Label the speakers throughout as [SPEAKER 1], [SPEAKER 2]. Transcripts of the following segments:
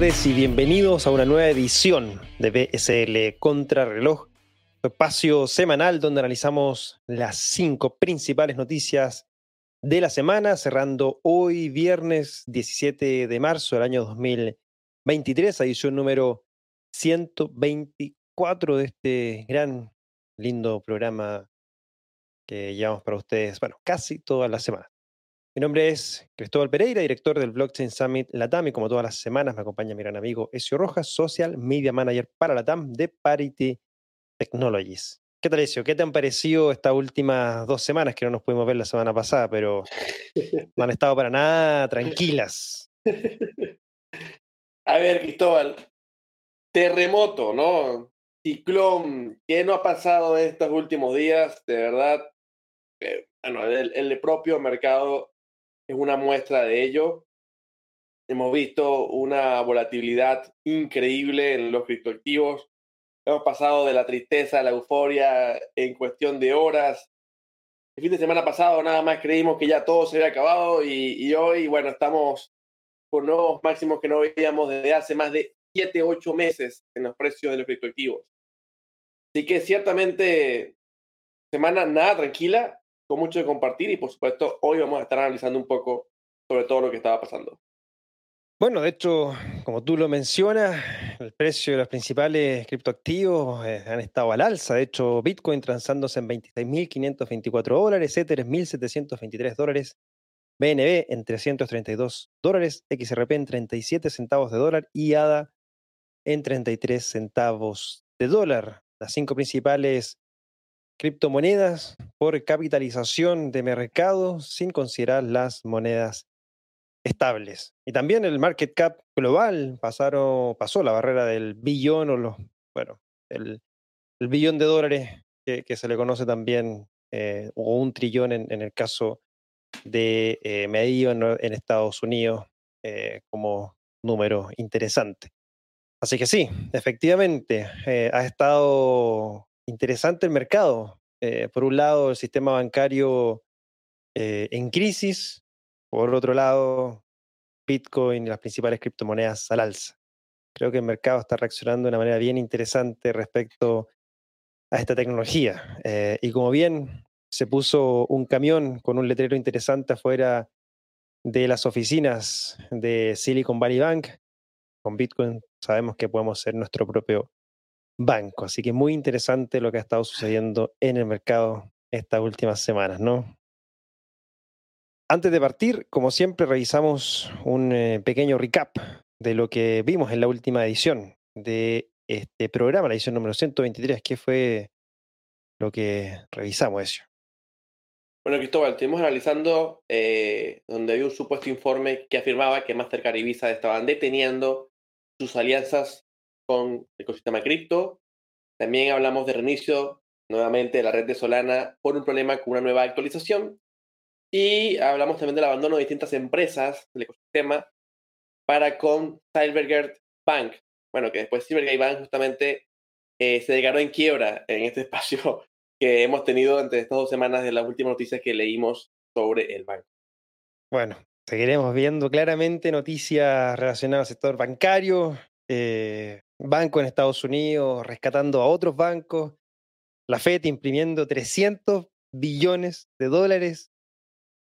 [SPEAKER 1] Tardes y bienvenidos a una nueva edición de BSL Contrarreloj, espacio semanal donde analizamos las cinco principales noticias de la semana, cerrando hoy viernes 17 de marzo del año 2023, edición número 124 de este gran, lindo programa que llevamos para ustedes, bueno, casi todas las semanas. Mi nombre es Cristóbal Pereira, director del Blockchain Summit Latam y como todas las semanas me acompaña mi gran amigo Ezio Rojas, Social Media Manager para Latam de Parity Technologies. ¿Qué tal, Ezio? ¿Qué te han parecido estas últimas dos semanas que no nos pudimos ver la semana pasada, pero no han estado para nada tranquilas?
[SPEAKER 2] A ver, Cristóbal, terremoto, ¿no? Ciclón, ¿qué no ha pasado estos últimos días? De verdad, eh, bueno, el, el propio mercado es una muestra de ello. Hemos visto una volatilidad increíble en los criptoactivos. Hemos pasado de la tristeza a la euforia en cuestión de horas. El fin de semana pasado nada más creímos que ya todo se había acabado y, hoy, bueno, estamos con nuevos máximos que no veíamos desde hace más de 7, 8 meses en los precios de los criptoactivos. Así que ciertamente semana nada tranquila, con mucho de compartir y por supuesto hoy vamos a estar analizando un poco sobre todo lo que estaba pasando.
[SPEAKER 1] Bueno, de hecho, como tú lo mencionas, el precio de los principales criptoactivos eh, han estado al alza. De hecho, Bitcoin transándose en 26.524 dólares, Ether en 1.723 dólares, BNB en 332 dólares, XRP en 37 centavos de dólar y ADA en 33 centavos de dólar. Las cinco principales criptomonedas por capitalización de mercado sin considerar las monedas estables. Y también el market cap global pasaron, pasó la barrera del billón o los, bueno, el, billón de dólares que, se le conoce también, eh, o un trillón en, el caso de eh, medio en, Estados Unidos eh, como número interesante. Así que sí, efectivamente, ha estado interesante el mercado. Eh, por un lado, el sistema bancario eh, en crisis, por otro lado, Bitcoin y las principales criptomonedas al alza. Creo que el mercado está reaccionando de una manera bien interesante respecto a esta tecnología. Eh, y como bien se puso un camión con un letrero interesante afuera de las oficinas de Silicon Valley Bank, con Bitcoin sabemos que podemos ser nuestro propio banco. Así que muy interesante lo que ha estado sucediendo en el mercado estas últimas semanas, ¿no? Antes de partir, como siempre, revisamos un eh, pequeño recap de lo que vimos en la última edición de este programa, la edición número 123, que fue lo que revisamos eso.
[SPEAKER 2] Bueno, Cristóbal, estuvimos analizando eh, donde había un supuesto informe que afirmaba que Mastercard y Visa estaban deteniendo sus alianzas con el ecosistema cripto. También hablamos de reinicio nuevamente de la red de Solana por un problema con una nueva actualización. Y hablamos también del abandono de distintas empresas del ecosistema para con Silvergate Bank. Bueno, que después Silvergate Bank justamente eh, se declaró en quiebra en este espacio que hemos tenido entre estas dos semanas de las últimas noticias que leímos sobre el banco.
[SPEAKER 1] Bueno, seguiremos viendo claramente noticias relacionadas al sector bancario, eh, banco en Estados Unidos rescatando a otros bancos, la FED imprimiendo 300 billones de dólares,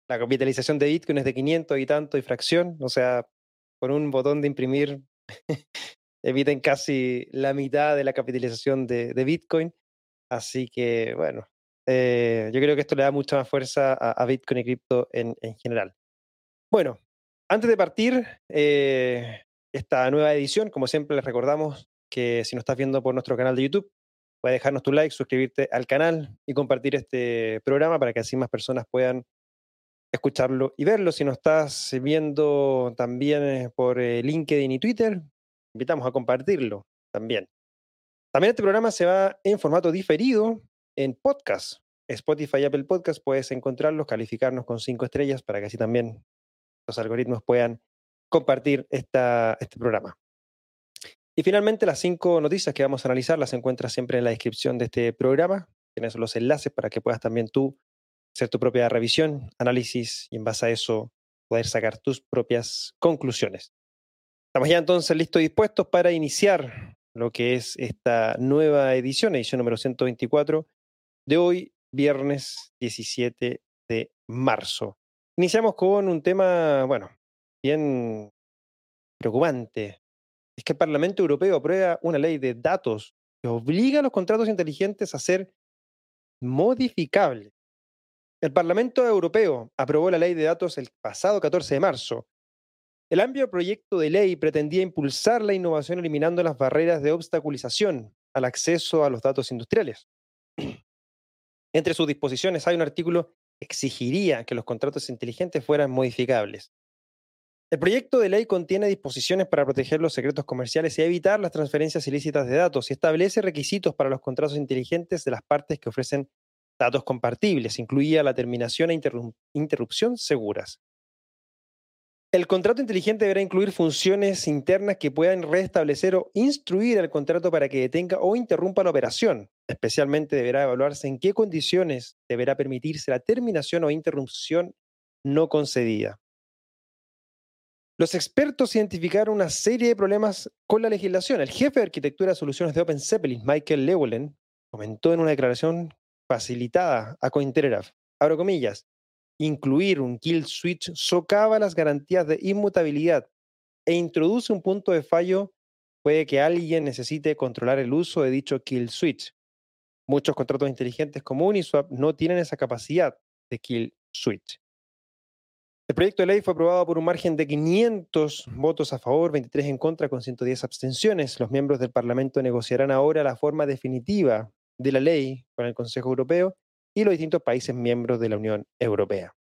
[SPEAKER 1] la capitalización de Bitcoin es de 500 y tanto y fracción, o sea, con un botón de imprimir eviten casi la mitad de la capitalización de, Bitcoin. Así que, bueno, eh, yo creo que esto le da mucha más fuerza a, Bitcoin y cripto en, general. Bueno, antes de partir, eh, esta nueva edición. Como siempre, les recordamos que si nos estás viendo por nuestro canal de YouTube, puedes dejarnos tu like, suscribirte al canal y compartir este programa para que así más personas puedan escucharlo y verlo. Si nos estás viendo también eh, por eh, LinkedIn y Twitter, invitamos a compartirlo también. También este programa se va en formato diferido en podcast. Spotify Apple Podcast puedes encontrarlos, calificarnos con cinco estrellas para que así también los algoritmos puedan compartir este programa. Y finalmente, las cinco noticias que vamos a analizar las encuentras siempre en la descripción de este programa. Tienes los enlaces para que puedas también tú hacer tu propia revisión, análisis y en base a eso poder sacar tus propias conclusiones. Estamos ya entonces listos y dispuestos para iniciar lo que es esta nueva edición, edición número 124 de hoy, viernes 17 de marzo. Iniciamos con un tema, bueno, bien preocupante. Es que el Parlamento Europeo aprueba una ley de datos que obliga a los contratos inteligentes a ser modificables. El Parlamento Europeo aprobó la ley de datos el pasado 14 de marzo. El amplio proyecto de ley pretendía impulsar la innovación eliminando las barreras de obstaculización al acceso a los datos industriales. Entre sus disposiciones hay un artículo que exigiría que los contratos inteligentes fueran modificables. El proyecto de ley contiene disposiciones para proteger los secretos comerciales y evitar las transferencias ilícitas de datos y establece requisitos para los contratos inteligentes de las partes que ofrecen datos compartibles, incluía la terminación e interrupción seguras. El contrato inteligente deberá incluir funciones internas que puedan restablecer o instruir al contrato para que detenga o interrumpa la operación. Especialmente deberá evaluarse en qué condiciones deberá permitirse la terminación o interrupción no concedida. Los expertos identificaron una serie de problemas con la legislación. El jefe de arquitectura de soluciones de Open Zeppelin, Michael Lewellen, comentó en una declaración facilitada a Cointelegraph, abro comillas, incluir un kill switch socava las garantías de inmutabilidad e introduce un punto de fallo, puede que alguien necesite controlar el uso de dicho kill switch. Muchos contratos inteligentes como Uniswap no tienen esa capacidad de kill switch. El proyecto de ley fue aprobado por un margen de 500 votos a favor, 23 en contra, con 110 abstenciones. Los miembros del Parlamento negociarán ahora la forma definitiva de la ley con el Consejo Europeo y los distintos países miembros de la Unión Europea.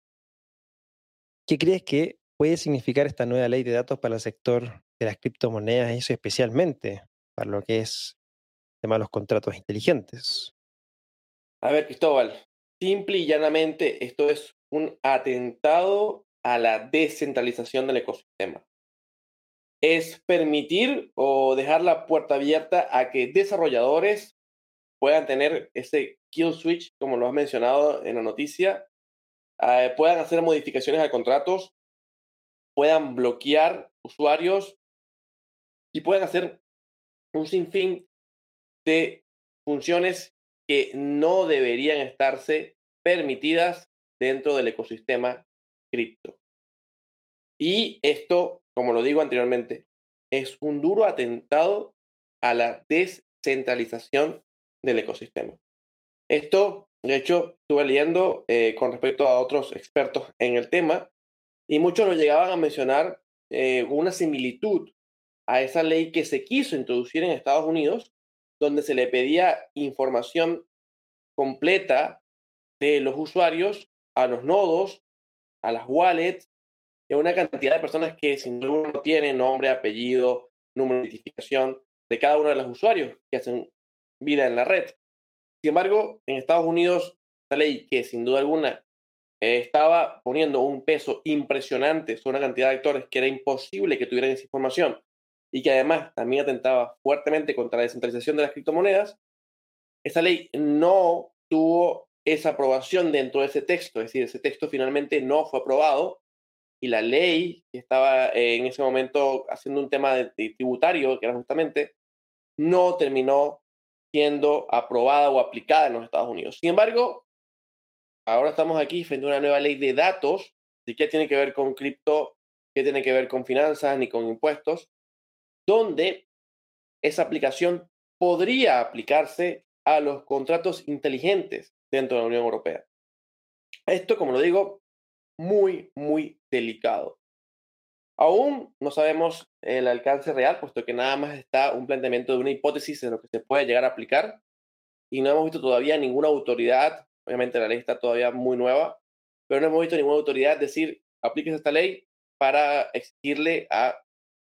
[SPEAKER 1] ¿Qué crees que puede significar esta nueva ley de datos para el sector de las criptomonedas y eso especialmente para lo que es el tema de los contratos inteligentes?
[SPEAKER 2] A ver, Cristóbal, simple y llanamente esto es un atentado a la descentralización del ecosistema. Es permitir o dejar la puerta abierta a que desarrolladores puedan tener ese kill switch, como lo has mencionado en la noticia, eh, puedan hacer modificaciones a contratos, puedan bloquear usuarios y puedan hacer un sinfín de funciones que no deberían estarse permitidas dentro del ecosistema cripto. Y esto, como lo digo anteriormente, es un duro atentado a la descentralización del ecosistema. Esto, de hecho, estuve leyendo eh, con respecto a otros expertos en el tema y muchos lo llegaban a mencionar eh, una similitud a esa ley que se quiso introducir en Estados Unidos, donde se le pedía información completa de los usuarios a los nodos, a las wallets, a una cantidad de personas que sin duda no tienen nombre, apellido, número de identificación de cada uno de los usuarios que hacen vida en la red. Sin embargo, en Estados Unidos, esta ley que sin duda alguna eh, estaba poniendo un peso impresionante sobre una cantidad de actores que era imposible que tuvieran esa información y que además también atentaba fuertemente contra la descentralización de las criptomonedas, esa ley no tuvo esa aprobación dentro de ese texto, es decir, ese texto finalmente no fue aprobado y la ley que estaba en ese momento haciendo un tema de tributario, que era justamente, no terminó siendo aprobada o aplicada en los Estados Unidos. Sin embargo, ahora estamos aquí frente a una nueva ley de datos, de qué tiene que ver con cripto, qué tiene que ver con finanzas ni con impuestos, donde esa aplicación podría aplicarse a los contratos inteligentes dentro de la Unión Europea. Esto, como lo digo, muy, muy delicado. Aún no sabemos el alcance real, puesto que nada más está un planteamiento de una hipótesis en lo que se puede llegar a aplicar y no hemos visto todavía ninguna autoridad, obviamente la ley está todavía muy nueva, pero no hemos visto ninguna autoridad decir, apliques esta ley para exigirle a,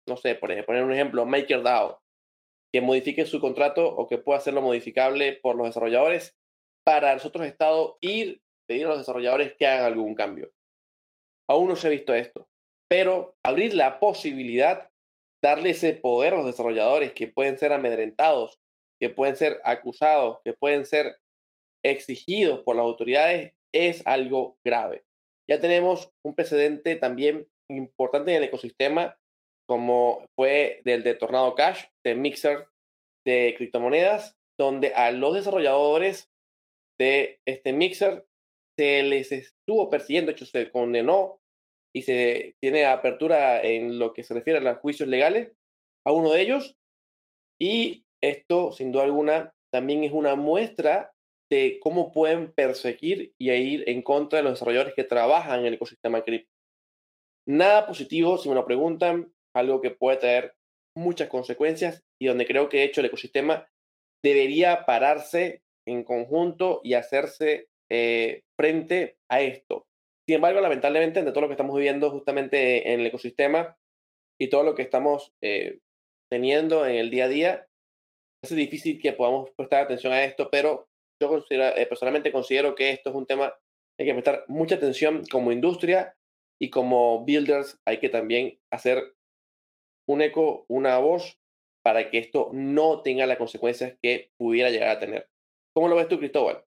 [SPEAKER 2] no sé, por ejemplo, poner un ejemplo, MakerDAO, que modifique su contrato o que pueda hacerlo modificable por los desarrolladores para nosotros Estado ir, pedir a los desarrolladores que hagan algún cambio. Aún no se ha visto esto pero abrir la posibilidad, darle ese poder a los desarrolladores que pueden ser amedrentados, que pueden ser acusados, que pueden ser exigidos por las autoridades, es algo grave. Ya tenemos un precedente también importante en el ecosistema como fue del de Tornado Cash, de Mixer de criptomonedas, donde a los desarrolladores de este Mixer se les estuvo persiguiendo, de hecho se condenó y se tiene apertura en lo que se refiere a los juicios legales a uno de ellos. Y esto, sin duda alguna, también es una muestra de cómo pueden perseguir y ir en contra de los desarrolladores que trabajan en el ecosistema cripto. Nada positivo, si me lo preguntan, algo que puede traer muchas consecuencias y donde creo que de hecho el ecosistema debería pararse en conjunto y hacerse eh, frente a esto. Sin embargo, lamentablemente, de todo lo que estamos viviendo justamente en el ecosistema y todo lo que estamos eh, teniendo en el día a día, es difícil que podamos prestar atención a esto, pero yo eh, personalmente considero que esto es un tema que hay que prestar mucha atención como industria y como builders hay que también hacer un eco, una voz para que esto no tenga las consecuencias que pudiera llegar a tener. ¿Cómo lo ves tú, Cristóbal?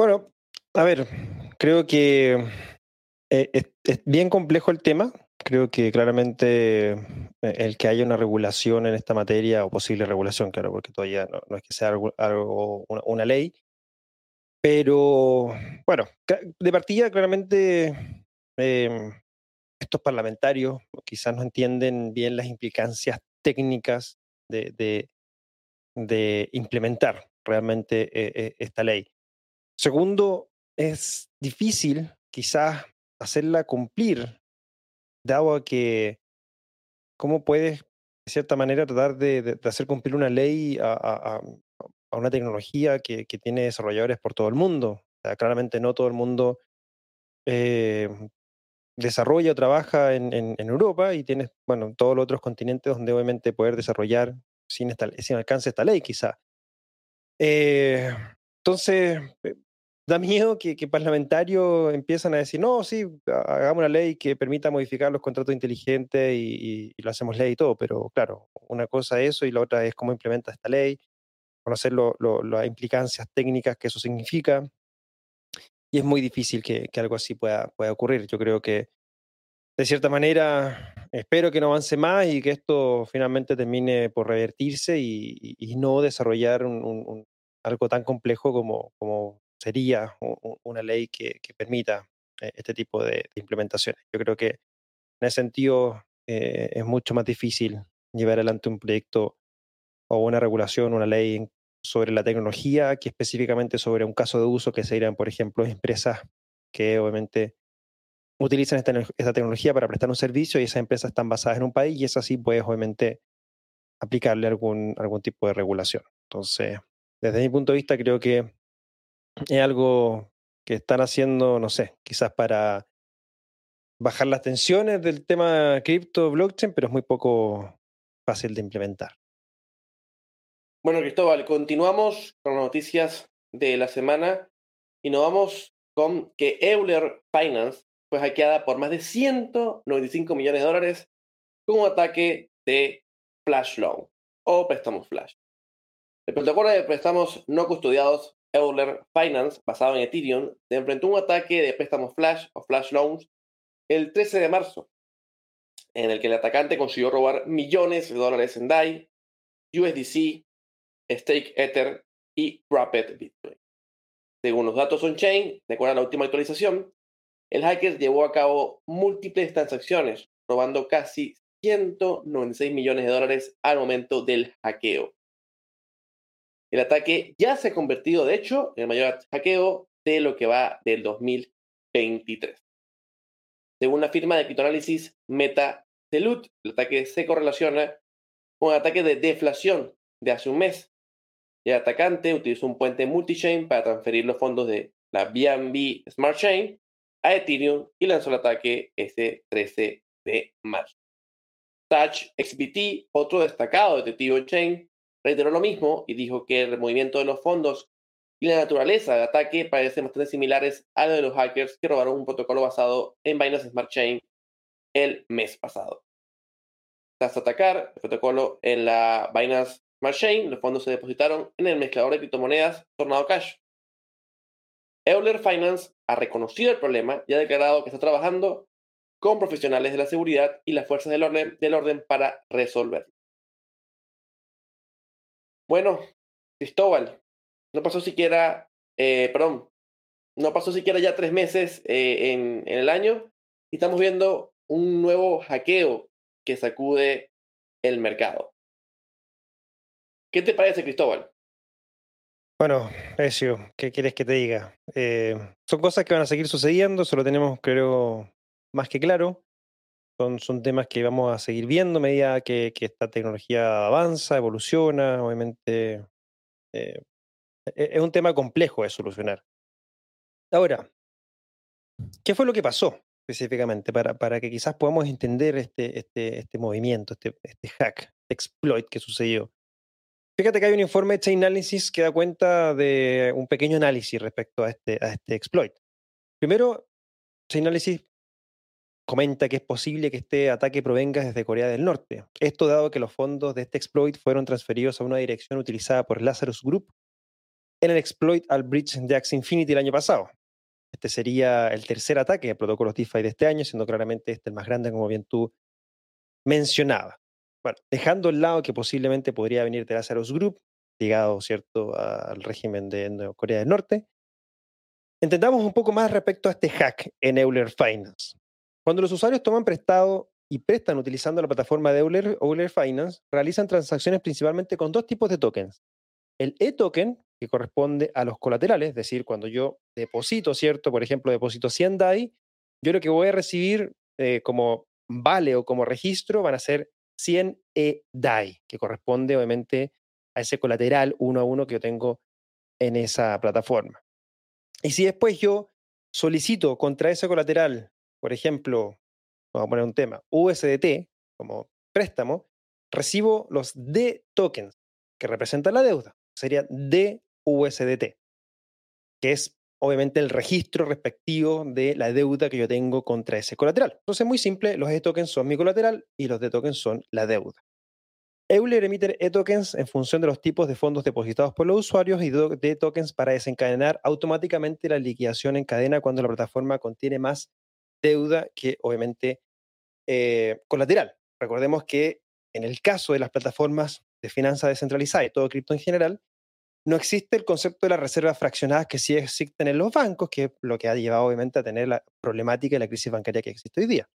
[SPEAKER 1] Bueno, a ver, creo que eh, es, bien complejo el tema. Creo que claramente eh, el que haya una regulación en esta materia, o posible regulación, claro, porque todavía no, es que sea algo, una, ley, pero bueno, de partida claramente em, estos parlamentarios quizás no entienden bien las implicancias técnicas de, implementar realmente eh, esta ley. Segundo, es difícil quizás hacerla cumplir, dado que cómo puedes, de cierta manera, tratar de, hacer cumplir una ley a, una tecnología que, tiene desarrolladores por todo el mundo. claramente no todo el mundo eh, desarrolla o trabaja en, Europa y tienes, bueno, todos los otros continentes donde obviamente poder desarrollar sin, sin alcance esta ley, quizá. Eh, entonces, eh, da miedo que, parlamentarios empiezan a decir, no, sí, hagamos una ley que permita modificar los contratos inteligentes y, lo hacemos ley y todo, pero claro, una cosa es eso y la otra es cómo implementa esta ley, conocer las implicancias técnicas que eso significa. Y es muy difícil que, algo así pueda, pueda ocurrir. Yo creo que, de cierta manera, espero que no avance más y que esto finalmente termine por revertirse y, no desarrollar algo tan complejo como sería una ley que, permita eh, este tipo de, implementaciones. Yo creo que en ese sentido eh, es mucho más difícil llevar adelante un proyecto o una regulación, una ley sobre la tecnología que específicamente sobre un caso de uso que serían, por ejemplo, empresas que obviamente utilizan esta, esta, tecnología para prestar un servicio y esas empresas están basadas en un país y es así puedes obviamente aplicarle algún, algún tipo de regulación. Entonces, desde mi punto de vista, creo que es algo que están haciendo, no sé, quizás para bajar las tensiones del tema cripto, blockchain, pero es muy poco fácil de implementar.
[SPEAKER 2] Bueno, Cristóbal, continuamos con las noticias de la semana y nos vamos con que Euler Finance fue hackeada por más de 195 millones de dólares con un ataque de flash loan o préstamos flash. El protocolo de préstamos no custodiados Euler Finance, basado en Ethereum, se enfrentó un ataque de préstamos flash o flash loans el 13 de marzo, en el que el atacante consiguió robar millones de dólares en DAI, USDC, Stake Ether y Rapid Bitcoin. Según los datos on-chain, de acuerdo a la última actualización, el hacker llevó a cabo múltiples transacciones, robando casi 196 millones de dólares al momento del hackeo. El ataque ya se ha convertido, de hecho, en el mayor hackeo de lo que va del 2023. Según la firma de criptoanálisis MetaCelut, el ataque se correlaciona con un ataque de deflación de hace un mes. El atacante utilizó un puente multichain para transferir los fondos de la BNB Smart Chain a Ethereum y lanzó el ataque ese 13 de marzo. Touch XBT, otro destacado detective chain, reiteró lo mismo y dijo que el movimiento de los fondos y la naturaleza del ataque parecen bastante similares a lo de los hackers que robaron un protocolo basado en Binance Smart Chain el mes pasado. Tras atacar el protocolo en la Binance Smart Chain, los fondos se depositaron en el mezclador de criptomonedas Tornado Cash. Euler Finance ha reconocido el problema y ha declarado que está trabajando con profesionales de la seguridad y las fuerzas del orden para resolverlo. Bueno, Cristóbal, no pasó siquiera, eh, perdón, no pasó siquiera ya tres meses eh, en, el año y estamos viendo un nuevo hackeo que sacude el mercado. ¿Qué te parece, Cristóbal?
[SPEAKER 1] Bueno, Ezio, ¿qué quieres que te diga? Eh, son cosas que van a seguir sucediendo, eso lo tenemos, creo, más que claro. Son, son temas que vamos a seguir viendo a medida que, que esta tecnología avanza, evoluciona. Obviamente, eh, e, es un tema complejo de solucionar. Ahora, ¿qué fue lo que pasó específicamente para, para que quizás podamos entender este, este, este movimiento, este, este hack, este exploit que sucedió? Fíjate que hay un informe de Chainalysis que da cuenta de un pequeño análisis respecto a este, a este exploit. Primero, Chainalysis comenta que es posible que este ataque provenga desde Corea del Norte. Esto dado que los fondos de este exploit fueron transferidos a una dirección utilizada por Lazarus Group en el exploit al bridge de Axie Infinity el año pasado. Este sería el tercer ataque de protocolos DeFi de este año, siendo claramente este el más grande, como bien tú mencionabas. Bueno, dejando el lado que posiblemente podría venir de Lazarus Group, ligado, ¿cierto?, al régimen de Corea del Norte, entendamos un poco más respecto a este hack en Euler Finance. Cuando los usuarios toman prestado y prestan utilizando la plataforma de Euler, Euler Finance, realizan transacciones principalmente con dos tipos de tokens. El e-token, que corresponde a los colaterales, es decir, cuando yo deposito, ¿cierto? Por ejemplo, deposito 100 DAI, yo lo que voy a recibir eh, como vale o como registro van a ser 100 E-DAI, que corresponde obviamente a ese colateral uno a uno que yo tengo en esa plataforma. Y si después yo solicito contra ese colateral, por ejemplo, vamos a poner un tema, USDT como préstamo, recibo los D tokens que representan la deuda. Sería DUSDT, que es obviamente el registro respectivo de la deuda que yo tengo contra ese colateral. Entonces, muy simple, los e-tokens son mi colateral y los D-tokens son la deuda. Euler emite e-tokens en función de los tipos de fondos depositados por los usuarios y D-tokens para desencadenar automáticamente la liquidación en cadena cuando la plataforma contiene más deuda que obviamente eh, colateral. Recordemos que en el caso de las plataformas de finanzas descentralizadas y todo cripto en general, no existe el concepto de las reservas fraccionadas que sí existen en los bancos, que es lo que ha llevado obviamente a tener la problemática y la crisis bancaria que existe hoy día.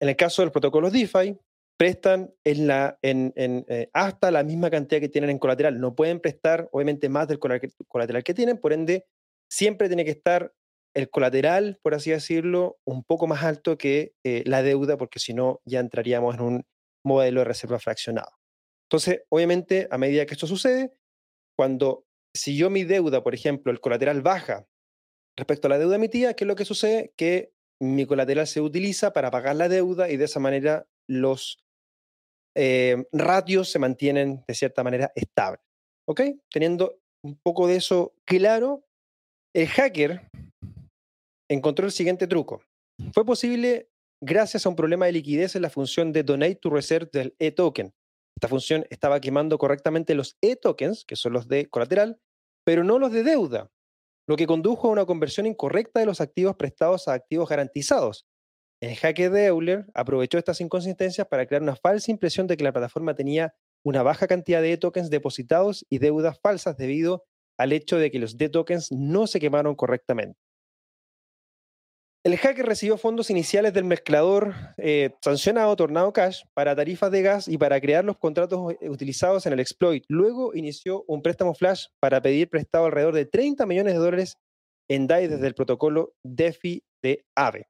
[SPEAKER 1] En el caso de los protocolos DeFi, prestan en la, en, eh, hasta la misma cantidad que tienen en colateral. No pueden prestar, obviamente, más del colateral que tienen, por ende, siempre tiene que estar el colateral, por así decirlo, un poco más alto que eh, la deuda, porque si no, ya entraríamos en un modelo de reserva fraccionado. Entonces, obviamente, a medida que esto sucede, cuando si yo mi deuda, por ejemplo, el colateral baja respecto a la deuda emitida, ¿qué es lo que sucede? Que mi colateral se utiliza para pagar la deuda y de esa manera los eh, ratios se mantienen de cierta manera estables. ¿Ok? Teniendo un poco de eso claro, el hacker encontró el siguiente truco. Fue posible gracias a un problema de liquidez en la función de Donate to Reserve del e-token. Esta función estaba quemando correctamente los e-tokens, que son los de colateral, pero no los de deuda, lo que condujo a una conversión incorrecta de los activos prestados a activos garantizados. El hacker de Euler aprovechó estas inconsistencias para crear una falsa impresión de que la plataforma tenía una baja cantidad de e-tokens depositados y deudas falsas debido al hecho de que los D-tokens no se quemaron correctamente. El hacker recibió fondos iniciales del mezclador eh, sancionado Tornado Cash para tarifas de gas y para crear los contratos eh, utilizados en el exploit. Luego inició un préstamo flash para pedir prestado alrededor de 30 millones de dólares en DAI desde el protocolo DeFi de AVE.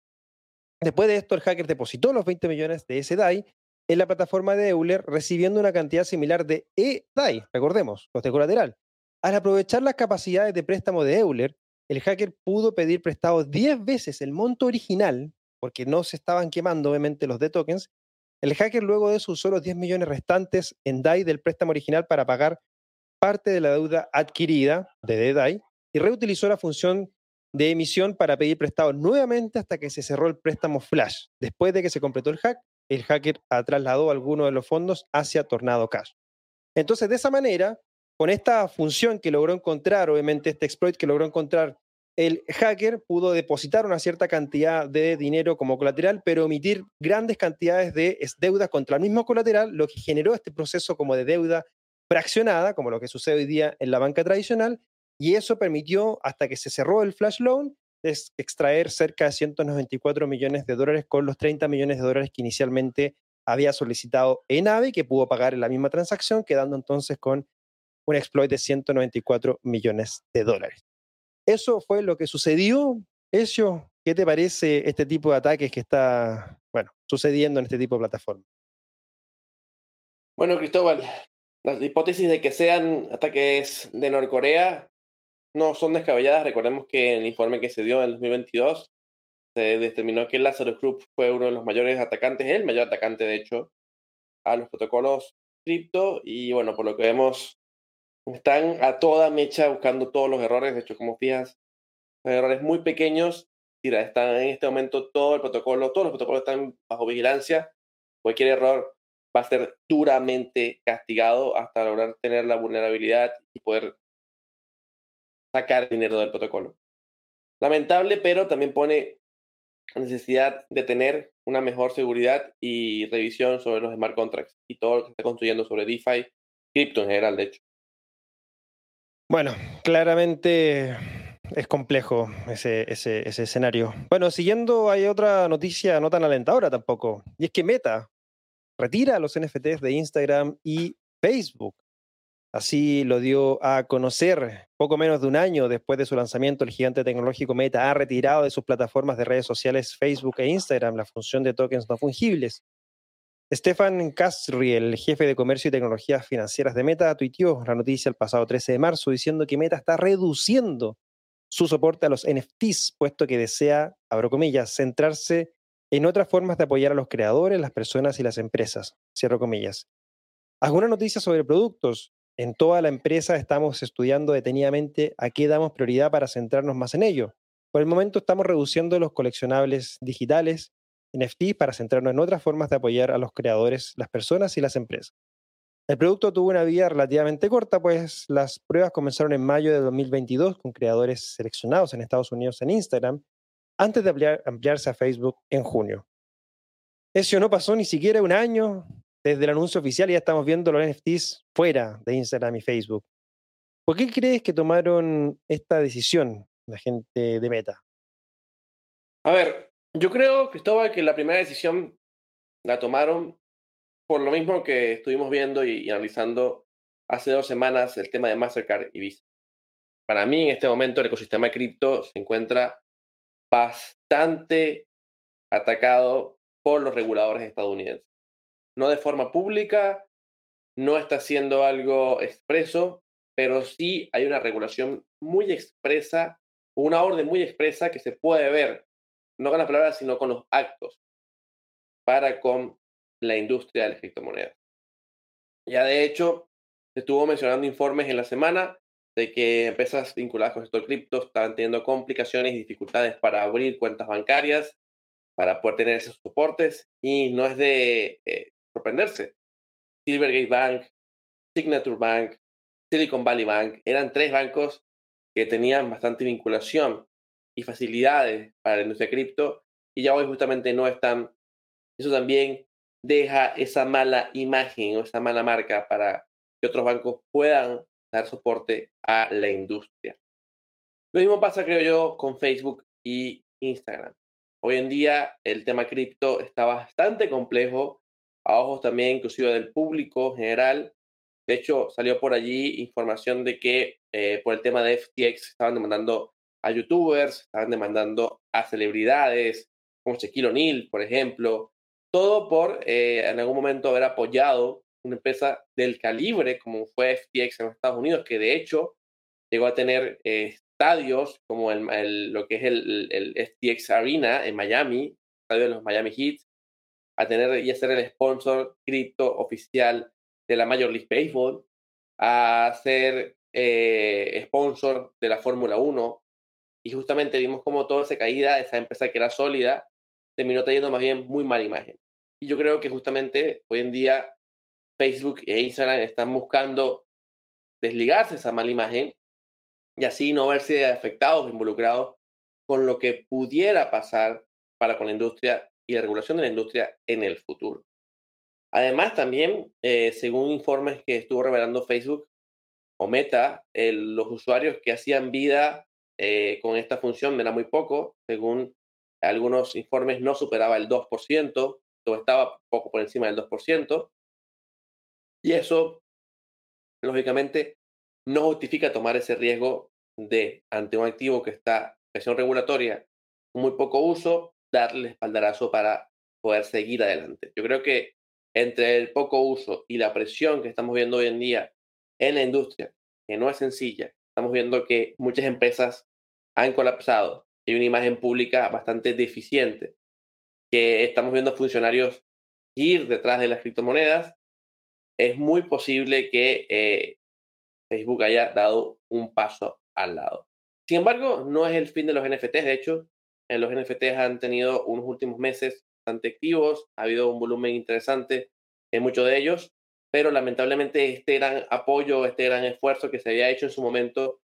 [SPEAKER 1] Después de esto, el hacker depositó los 20 millones de ese DAI en la plataforma de Euler, recibiendo una cantidad similar de e-DAI, recordemos, los de colateral. Al aprovechar las capacidades de préstamo de Euler, el hacker pudo pedir prestado 10 veces el monto original, porque no se estaban quemando obviamente los de tokens. El hacker luego de eso usó los 10 millones restantes en DAI del préstamo original para pagar parte de la deuda adquirida de DAI y reutilizó la función de emisión para pedir prestado nuevamente hasta que se cerró el préstamo Flash. Después de que se completó el hack, el hacker trasladó algunos de los fondos hacia Tornado Cash. Entonces, de esa manera, con esta función que logró encontrar, obviamente este exploit que logró encontrar el hacker pudo depositar una cierta cantidad de dinero como colateral, pero emitir grandes cantidades de deudas contra el mismo colateral, lo que generó este proceso como de deuda fraccionada, como lo que sucede hoy día en la banca tradicional, y eso permitió, hasta que se cerró el flash loan, extraer cerca de 194 millones de dólares con los 30 millones de dólares que inicialmente había solicitado Enave, que pudo pagar en la misma transacción, quedando entonces con un exploit de 194 millones de dólares. Eso fue lo que sucedió. Eso, ¿qué te parece este tipo de ataques que está, bueno, sucediendo en este tipo de plataformas?
[SPEAKER 2] Bueno, Cristóbal, las hipótesis de que sean ataques de Norcorea no son descabelladas. Recordemos que en el informe que se dio en el 2022 se determinó que Lazarus Group fue uno de los mayores atacantes, el mayor atacante de hecho, a los protocolos cripto y bueno, por lo que vemos, están a toda mecha buscando todos los errores. De hecho, como fijas, errores muy pequeños. Mira, están en este momento todo el protocolo, todos los protocolos están bajo vigilancia. Cualquier error va a ser duramente castigado hasta lograr tener la vulnerabilidad y poder sacar dinero del protocolo. Lamentable, pero también pone necesidad de tener una mejor seguridad y revisión sobre los smart contracts y todo lo que está construyendo sobre DeFi, cripto en general, de hecho.
[SPEAKER 1] Bueno, claramente es complejo ese, ese, ese, escenario. Bueno, siguiendo, hay otra noticia no tan alentadora tampoco, y es que Meta retira los NFTs de Instagram y Facebook. Así lo dio a conocer poco menos de un año después de su lanzamiento. El gigante tecnológico Meta ha retirado de sus plataformas de redes sociales Facebook e Instagram la función de tokens no fungibles. Stefan Castri, el jefe de comercio y tecnologías financieras de Meta, tuiteó la noticia el pasado 13 de marzo diciendo que Meta está reduciendo su soporte a los NFTs, puesto que desea, abro comillas, centrarse en otras formas de apoyar a los creadores, las personas y las empresas. Cierro comillas. ¿Alguna noticia sobre productos? En toda la empresa estamos estudiando detenidamente a qué damos prioridad para centrarnos más en ello. Por el momento estamos reduciendo los coleccionables digitales, NFT, para centrarnos en otras formas de apoyar a los creadores, las personas y las empresas. El producto tuvo una vida relativamente corta, pues las pruebas comenzaron en mayo de 2022 con creadores seleccionados en Estados Unidos en Instagram antes de ampliarse a Facebook en junio. Eso no pasó ni siquiera un año desde el anuncio oficial y ya estamos viendo los NFTs fuera de Instagram y Facebook. ¿Por qué crees que tomaron esta decisión la gente de Meta?
[SPEAKER 2] A ver, yo creo, Cristóbal, que la primera decisión la tomaron por lo mismo que estuvimos viendo y, analizando hace dos semanas el tema de Mastercard y Visa. Para mí, en este momento, el ecosistema de cripto se encuentra bastante atacado por los reguladores estadounidenses. No de forma pública, no está haciendo algo expreso, pero sí hay una regulación muy expresa, una orden muy expresa que se puede ver, no con las palabras, sino con los actos, para con la industria del criptomonedas. Ya de hecho, estuvo mencionando informes en la semana de que empresas vinculadas con el sector cripto estaban teniendo complicaciones y dificultades para abrir cuentas bancarias, para poder tener esos soportes, y no es de eh, sorprenderse. Silvergate Bank, Signature Bank, Silicon Valley Bank, eran tres bancos que tenían bastante vinculación y facilidades para la industria cripto, y ya hoy justamente no están. Eso también deja esa mala imagen o esa mala marca para que otros bancos puedan dar soporte a la industria. Lo mismo pasa, creo yo, con Facebook y Instagram. Hoy en día el tema cripto está bastante complejo, a ojos también inclusive del público general. De hecho, salió por allí información de que eh, por el tema de FTX estaban demandando a youtubers, estaban demandando a celebridades, como Shaquille O'Neal, por ejemplo, todo por eh, en algún momento haber apoyado una empresa del calibre como fue FTX en Estados Unidos, que de hecho llegó a tener eh, estadios como el, lo que es el, el, FTX Arena en Miami, estadio de los Miami Heat, a tener y a ser el sponsor cripto oficial de la Major League Baseball, a ser eh, sponsor de la Fórmula 1. Y justamente vimos como toda esa caída, esa empresa que era sólida, terminó trayendo más bien muy mala imagen. Y yo creo que justamente hoy en día Facebook e Instagram están buscando desligarse esa mala imagen y así no verse afectados, involucrados con lo que pudiera pasar para con la industria y la regulación de la industria en el futuro. Además, también, eh, según informes que estuvo revelando Facebook o Meta, los usuarios que hacían vida eh, con esta función era muy poco. Según algunos informes, no superaba el 2%, o estaba poco por encima del 2%. Y eso, lógicamente, no justifica tomar ese riesgo de, ante un activo que está en presión regulatoria, muy poco uso, darle espaldarazo para poder seguir adelante. Yo creo que entre el poco uso y la presión que estamos viendo hoy en día en la industria, que no es sencilla, estamos viendo que muchas empresas han colapsado. Hay una imagen pública bastante deficiente, que estamos viendo funcionarios ir detrás de las criptomonedas. Es muy posible que eh, Facebook haya dado un paso al lado. Sin embargo, no es el fin de los NFTs. De hecho, eh, los NFTs han tenido unos últimos meses bastante activos, ha habido un volumen interesante en muchos de ellos, pero lamentablemente este gran apoyo, este gran esfuerzo que se había hecho en su momento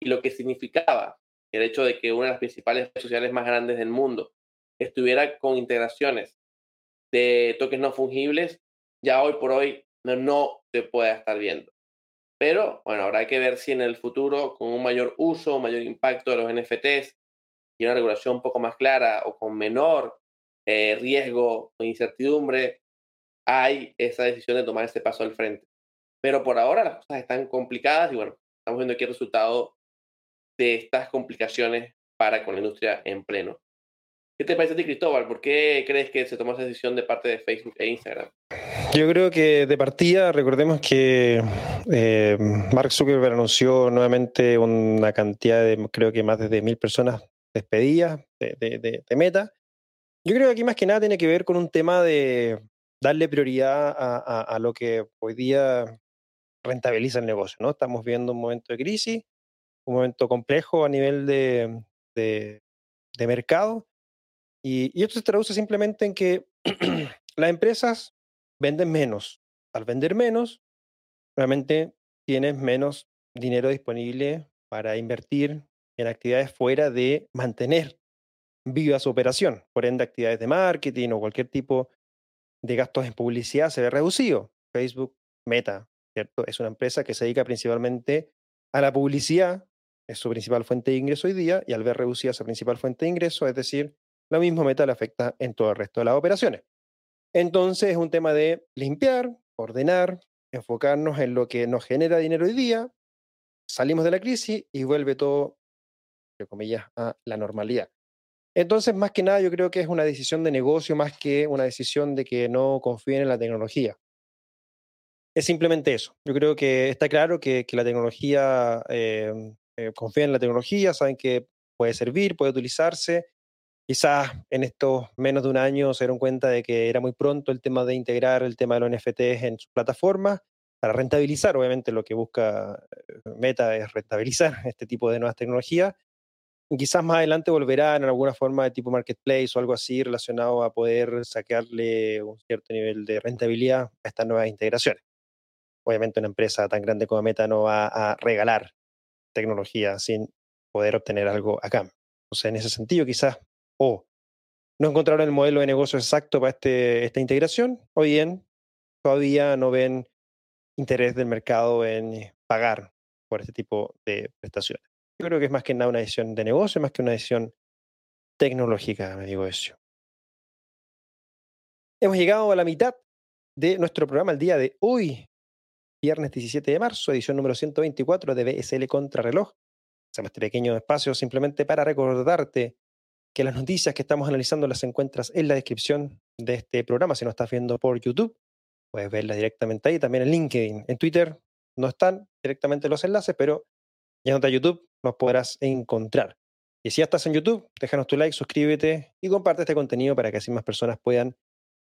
[SPEAKER 2] y lo que significaba el hecho de que una de las principales redes sociales más grandes del mundo estuviera con integraciones de toques no fungibles, ya hoy por hoy no, no se puede estar viendo. Pero bueno, habrá que ver si en el futuro, con un mayor uso, un mayor impacto de los NFTs y una regulación un poco más clara o con menor eh, riesgo o incertidumbre, hay esa decisión de tomar ese paso al frente. Pero por ahora las cosas están complicadas y bueno, estamos viendo aquí el resultado de estas complicaciones para con la industria en pleno. ¿Qué te parece a ti, Cristóbal? ¿Por qué crees que se tomó esa decisión de parte de Facebook e Instagram?
[SPEAKER 1] Yo creo que de partida, recordemos que eh, Mark Zuckerberg anunció nuevamente una cantidad de, creo que más de mil personas despedidas de, Meta. Yo creo que aquí más que nada tiene que ver con un tema de darle prioridad a, lo que hoy día rentabiliza el negocio. ¿no? Estamos viendo un momento de crisis, un momento complejo a nivel de, mercado y, esto se traduce simplemente en que las empresas venden menos. Al vender menos, realmente tienes menos dinero disponible para invertir en actividades fuera de mantener viva su operación. Por ende, actividades de marketing o cualquier tipo de gastos en publicidad se ve reducido. Facebook, Meta, ¿cierto? Es una empresa que se dedica principalmente a la publicidad, es su principal fuente de ingreso hoy día, y al ver reducida su principal fuente de ingreso, es decir, lo mismo Meta le afecta en todo el resto de las operaciones. Entonces es un tema de limpiar, ordenar, enfocarnos en lo que nos genera dinero hoy día, salimos de la crisis y vuelve todo, entre comillas, a la normalidad. Entonces, más que nada, yo creo que es una decisión de negocio más que una decisión de que no confíen en la tecnología. Es simplemente eso. Yo creo que está claro que, la tecnología, eh, eh, confían en la tecnología, saben que puede servir, puede utilizarse Quizás en estos menos de un año se dieron cuenta de que era muy pronto el tema de integrar el tema de los NFTs en sus plataformas para rentabilizar, obviamente lo que busca eh, Meta es rentabilizar este tipo de nuevas tecnologías. Quizás más adelante volverán en alguna forma de tipo marketplace o algo así relacionado a poder sacarle un cierto nivel de rentabilidad a estas nuevas integraciones. Obviamente una empresa tan grande como Meta no va a regalar tecnología sin poder obtener algo a cambio. O sea, en ese sentido quizás o no encontraron el modelo de negocio exacto para este, esta integración, o bien todavía no ven interés del mercado en pagar por este tipo de prestaciones. Yo creo que es más que nada una decisión de negocio, más que una decisión tecnológica, me digo eso. Hemos llegado a la mitad de nuestro programa el día de hoy, viernes 17 de marzo, edición número 124 de BSL Contrarreloj. Hacemos este pequeño espacio simplemente para recordarte que las noticias que estamos analizando las encuentras en la descripción de este programa. Si no estás viendo por YouTube, puedes verlas directamente ahí, también en LinkedIn. En Twitter no están directamente los enlaces, pero ya a YouTube los podrás encontrar. Y si ya estás en YouTube, déjanos tu like, suscríbete y comparte este contenido para que así más personas puedan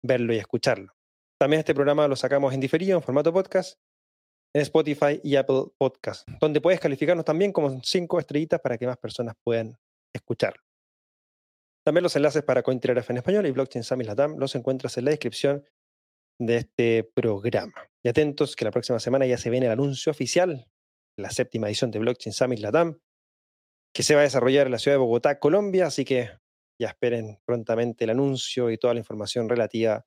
[SPEAKER 1] verlo y escucharlo. También este programa lo sacamos en diferido, en formato podcast, en Spotify y Apple Podcast, donde puedes calificarnos también como cinco estrellitas para que más personas puedan escucharlo. También los enlaces para CoinTraderF en español y Blockchain Summit Latam los encuentras en la descripción de este programa. Y atentos que la próxima semana ya se viene el anuncio oficial, la séptima edición de Blockchain Summit Latam, que se va a desarrollar en la ciudad de Bogotá, Colombia, así que ya esperen prontamente el anuncio y toda la información relativa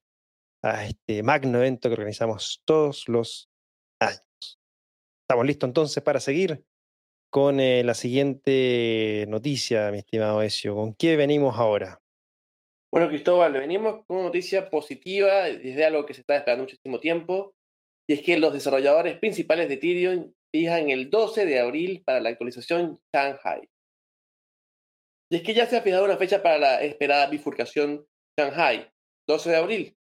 [SPEAKER 1] a este magno evento que organizamos todos los años. Estamos listos entonces para seguir con eh, la siguiente noticia, mi estimado Ezio. ¿Con qué venimos ahora?
[SPEAKER 2] Bueno, Cristóbal, venimos con una noticia positiva desde algo que se está esperando muchísimo tiempo, y es que los desarrolladores principales de Ethereum fijan el 12 de abril para la actualización Shanghai. Y es que ya se ha fijado una fecha para la esperada bifurcación Shanghai, 12 de abril.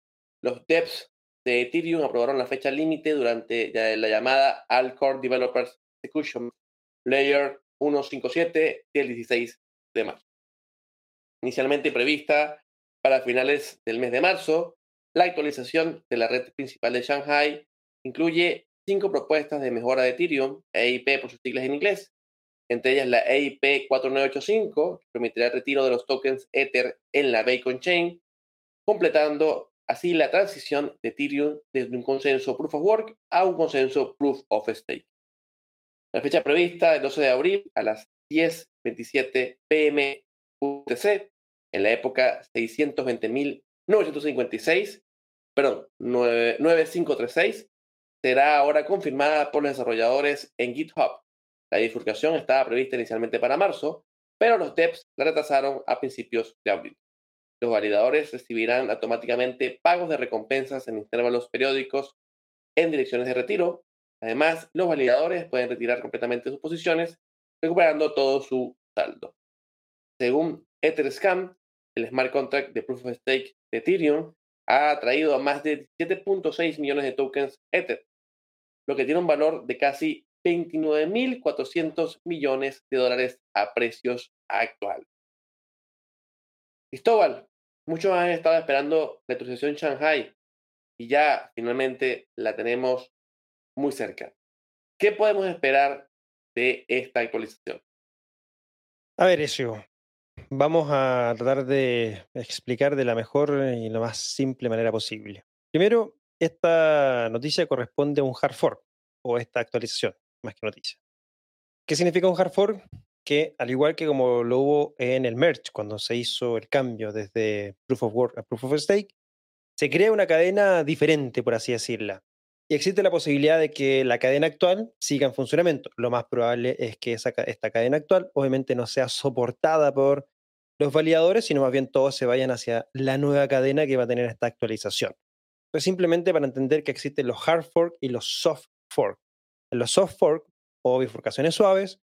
[SPEAKER 2] Los devs de Ethereum aprobaron la fecha límite durante la llamada Alcore Developers Execution Layer 157 del 16 de marzo. Inicialmente prevista para finales del mes de marzo, la actualización de la red principal de Shanghai incluye cinco propuestas de mejora de Ethereum, EIP por sus siglas en inglés, entre ellas la EIP 4985, que permitirá el retiro de los tokens Ether en la Bacon Chain, completando así la transición de Ethereum desde un consenso Proof of Work a un consenso Proof of Stake. La fecha prevista el 12 de abril a las 10.27 pm UTC, en la época 620.956, perdón, 9536, será ahora confirmada por los desarrolladores en GitHub la bifurcación estaba prevista inicialmente para marzo, pero los DEPs la retrasaron a principios de abril. Los validadores recibirán automáticamente pagos de recompensas en intervalos periódicos en direcciones de retiro. Además, los validadores pueden retirar completamente sus posiciones, recuperando todo su saldo. Según Etherscan, el smart contract de Proof of Stake de Ethereum ha atraído a más de 7.6 millones de tokens Ether, lo que tiene un valor de casi 29.400 millones de dólares a precios actuales. Cristóbal, muchos han estado esperando la actualización Shanghai y ya finalmente la tenemos muy cerca. ¿Qué podemos esperar de esta actualización?
[SPEAKER 1] A ver, eso. Vamos a tratar de explicar de la mejor y la más simple manera posible. Primero, esta noticia corresponde a un hard fork o esta actualización más que noticia. ¿Qué significa un hard fork? Que al igual que como lo hubo en el merge, cuando se hizo el cambio desde Proof of Work a Proof of Stake, se crea una cadena diferente, por así decirla. Y existe la posibilidad de que la cadena actual siga en funcionamiento. Lo más probable es que esta cadena actual obviamente no sea soportada por los validadores, sino más bien todos se vayan hacia la nueva cadena que va a tener esta actualización. Pues simplemente para entender que existen los hard fork y los soft fork. Los soft fork o bifurcaciones suaves,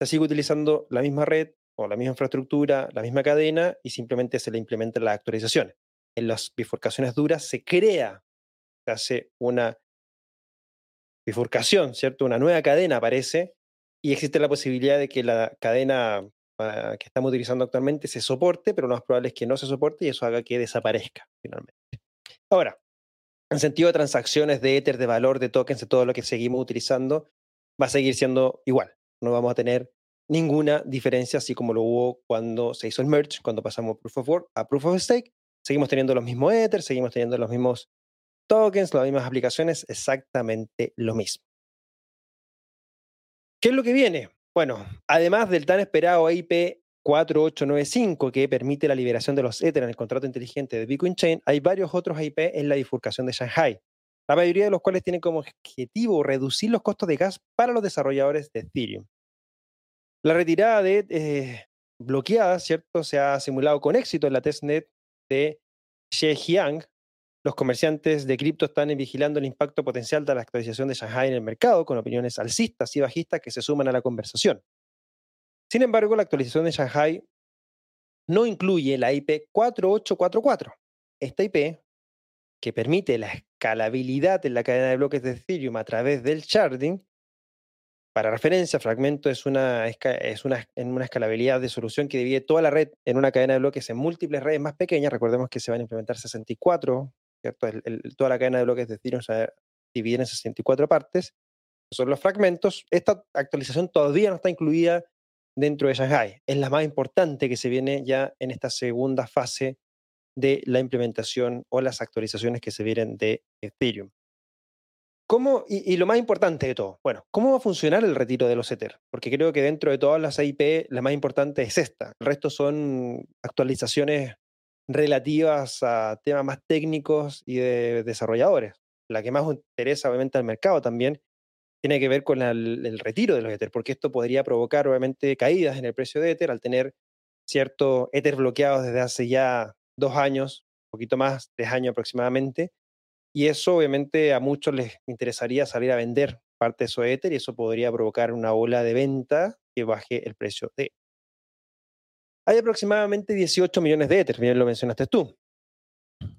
[SPEAKER 1] se sigue utilizando la misma red o la misma infraestructura, la misma cadena y simplemente se le implementan las actualizaciones. En las bifurcaciones duras se crea, se hace una bifurcación, ¿cierto? Una nueva cadena aparece y existe la posibilidad de que la cadena ah, que estamos utilizando actualmente se soporte, pero lo más probable es que no se soporte y eso haga que desaparezca finalmente. Ahora, en sentido de transacciones de Ether, de valor, de tokens, de todo lo que seguimos utilizando, va a seguir siendo igual. No vamos a tener ninguna diferencia, así como lo hubo cuando se hizo el merge, cuando pasamos Proof of Work a Proof of Stake. Seguimos teniendo los mismos Ether, seguimos teniendo los mismos tokens, las mismas aplicaciones, exactamente lo mismo. ¿Qué es lo que viene? Bueno, además del tan esperado IP 4895 que permite la liberación de los Ether en el contrato inteligente de Bitcoin Chain, hay varios otros IP en la bifurcación de Shanghai, la mayoría de los cuales tienen como objetivo reducir los costos de gas para los desarrolladores de Ethereum. La retirada de eh, ¿cierto? Se ha simulado con éxito en la testnet de Xejiang. Los comerciantes de cripto están vigilando el impacto potencial de la actualización de Shanghai en el mercado, con opiniones alcistas y bajistas que se suman a la conversación. Sin embargo, la actualización de Shanghai no incluye la IP 4844. Esta IP, que permite la escalabilidad en la cadena de bloques de Ethereum a través del sharding, para referencia, Fragmento es una, es una, en una escalabilidad de solución que divide toda la red en una cadena de bloques en múltiples redes más pequeñas. Recordemos que se van a implementar 64, ¿cierto? toda la cadena de bloques de Ethereum se va a dividir en 64 partes. Son los fragmentos. Esta actualización todavía no está incluida dentro de Shanghai. Es la más importante que se viene ya en esta segunda fase de la implementación o las actualizaciones que se vienen de Ethereum. ¿Cómo, y, lo más importante de todo, bueno, ¿cómo va a funcionar el retiro de los Ether? Porque creo que dentro de todas las IP, la más importante es esta. El resto son actualizaciones relativas a temas más técnicos y de desarrolladores. La que más interesa, obviamente, al mercado también tiene que ver con el, retiro de los Ether, porque esto podría provocar, obviamente, caídas en el precio de Ether al tener cierto Ether bloqueados desde hace ya dos años, un poquito más, tres años aproximadamente, y eso obviamente a muchos les interesaría salir a vender parte de su Ether y eso podría provocar una ola de venta que baje el precio de. Hay aproximadamente 18 millones de Ether, bien lo mencionaste tú,